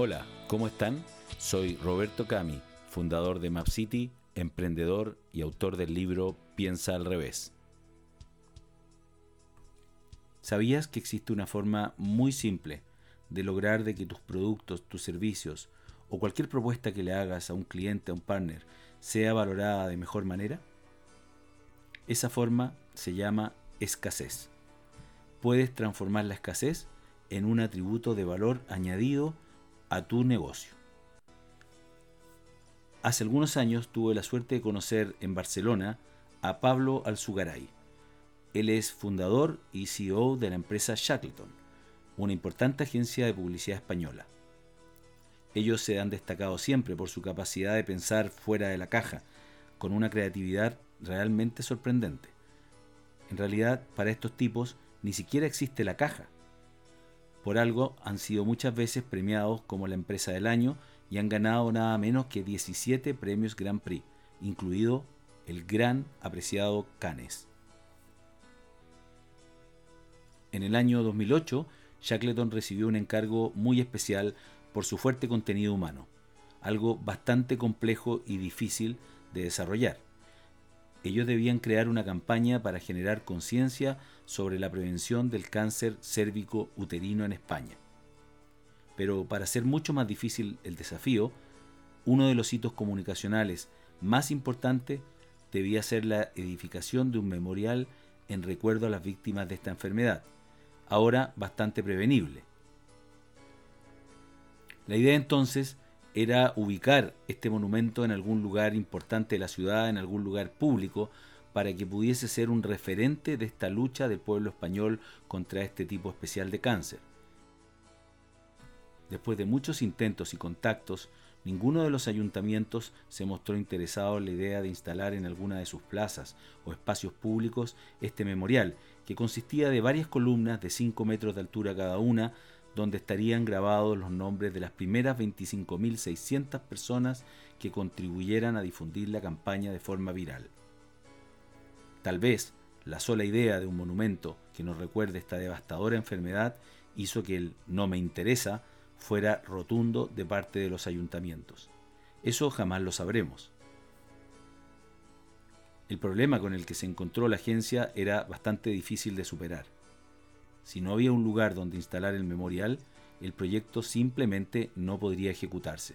Hola, ¿cómo están? Soy Roberto Cami, fundador de MapCity, emprendedor y autor del libro Piensa al revés. ¿Sabías que existe una forma muy simple de lograr de que tus productos, tus servicios o cualquier propuesta que le hagas a un cliente, a un partner, sea valorada de mejor manera? Esa forma se llama escasez. Puedes transformar la escasez en un atributo de valor añadido a tu negocio. Hace algunos años tuve la suerte de conocer en Barcelona a Pablo Alzugaray. Él es fundador y CEO de la empresa Shackleton, una importante agencia de publicidad española. Ellos se han destacado siempre por su capacidad de pensar fuera de la caja, con una creatividad realmente sorprendente. En realidad, para estos tipos ni siquiera existe la caja por algo han sido muchas veces premiados como la empresa del año y han ganado nada menos que 17 premios Grand Prix, incluido el gran apreciado Cannes. En el año 2008, Shackleton recibió un encargo muy especial por su fuerte contenido humano, algo bastante complejo y difícil de desarrollar ellos debían crear una campaña para generar conciencia sobre la prevención del cáncer cérvico uterino en España. Pero para hacer mucho más difícil el desafío, uno de los hitos comunicacionales más importantes debía ser la edificación de un memorial en recuerdo a las víctimas de esta enfermedad, ahora bastante prevenible. La idea entonces era ubicar este monumento en algún lugar importante de la ciudad, en algún lugar público, para que pudiese ser un referente de esta lucha del pueblo español contra este tipo especial de cáncer. Después de muchos intentos y contactos, ninguno de los ayuntamientos se mostró interesado en la idea de instalar en alguna de sus plazas o espacios públicos este memorial, que consistía de varias columnas de 5 metros de altura cada una, donde estarían grabados los nombres de las primeras 25.600 personas que contribuyeran a difundir la campaña de forma viral. Tal vez la sola idea de un monumento que nos recuerde esta devastadora enfermedad hizo que el no me interesa fuera rotundo de parte de los ayuntamientos. Eso jamás lo sabremos. El problema con el que se encontró la agencia era bastante difícil de superar. Si no había un lugar donde instalar el memorial, el proyecto simplemente no podría ejecutarse.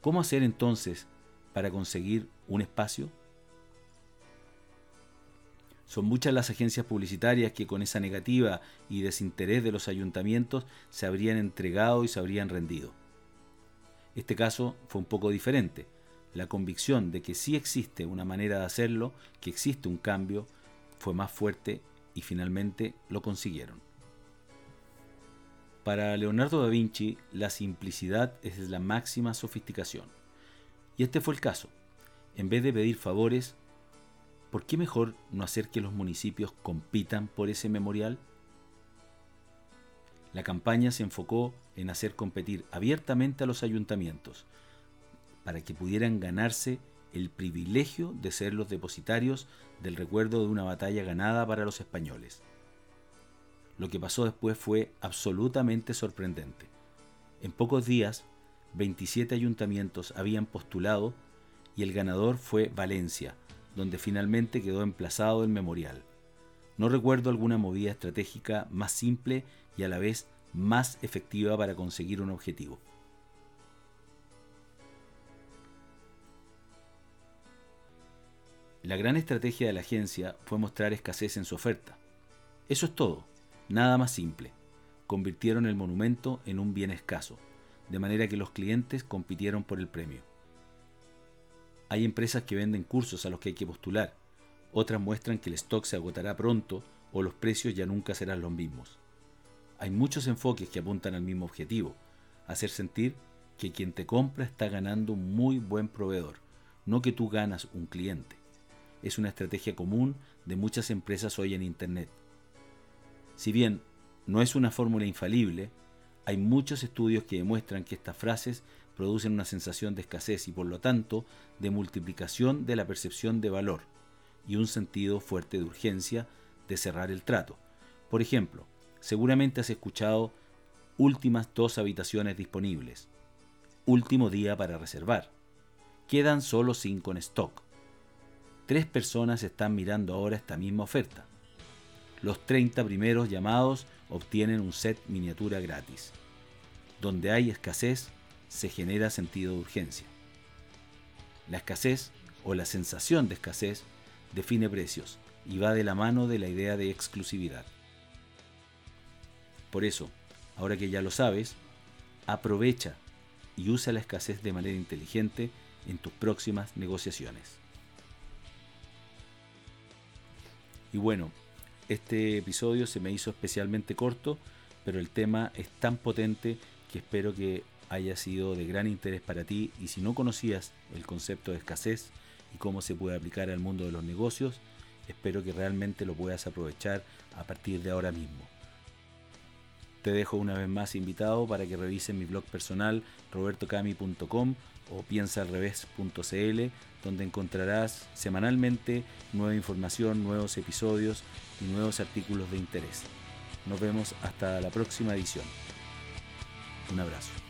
¿Cómo hacer entonces para conseguir un espacio? Son muchas las agencias publicitarias que con esa negativa y desinterés de los ayuntamientos se habrían entregado y se habrían rendido. Este caso fue un poco diferente. La convicción de que sí existe una manera de hacerlo, que existe un cambio, fue más fuerte y finalmente lo consiguieron. Para Leonardo da Vinci, la simplicidad es la máxima sofisticación. Y este fue el caso. En vez de pedir favores, ¿por qué mejor no hacer que los municipios compitan por ese memorial? La campaña se enfocó en hacer competir abiertamente a los ayuntamientos, para que pudieran ganarse el privilegio de ser los depositarios del recuerdo de una batalla ganada para los españoles. Lo que pasó después fue absolutamente sorprendente. En pocos días, 27 ayuntamientos habían postulado y el ganador fue Valencia, donde finalmente quedó emplazado el memorial. No recuerdo alguna movida estratégica más simple y a la vez más efectiva para conseguir un objetivo. La gran estrategia de la agencia fue mostrar escasez en su oferta. Eso es todo, nada más simple. Convirtieron el monumento en un bien escaso, de manera que los clientes compitieron por el premio. Hay empresas que venden cursos a los que hay que postular, otras muestran que el stock se agotará pronto o los precios ya nunca serán los mismos. Hay muchos enfoques que apuntan al mismo objetivo, hacer sentir que quien te compra está ganando un muy buen proveedor, no que tú ganas un cliente es una estrategia común de muchas empresas hoy en Internet. Si bien no es una fórmula infalible, hay muchos estudios que demuestran que estas frases producen una sensación de escasez y por lo tanto de multiplicación de la percepción de valor y un sentido fuerte de urgencia de cerrar el trato. Por ejemplo, seguramente has escuchado últimas dos habitaciones disponibles Último día para reservar. Quedan solo 5 en stock. Tres personas están mirando ahora esta misma oferta. Los 30 primeros llamados obtienen un set miniatura gratis. Donde hay escasez, se genera sentido de urgencia. La escasez o la sensación de escasez define precios y va de la mano de la idea de exclusividad. Por eso, ahora que ya lo sabes, aprovecha y usa la escasez de manera inteligente en tus próximas negociaciones. Y bueno, este episodio se me hizo especialmente corto, pero el tema es tan potente que espero que haya sido de gran interés para ti y si no conocías el concepto de escasez y cómo se puede aplicar al mundo de los negocios, espero que realmente lo puedas aprovechar a partir de ahora mismo. Te dejo una vez más invitado para que revisen mi blog personal robertocami.com o piensaalrevés.cl donde encontrarás semanalmente nueva información, nuevos episodios y nuevos artículos de interés. Nos vemos hasta la próxima edición. Un abrazo.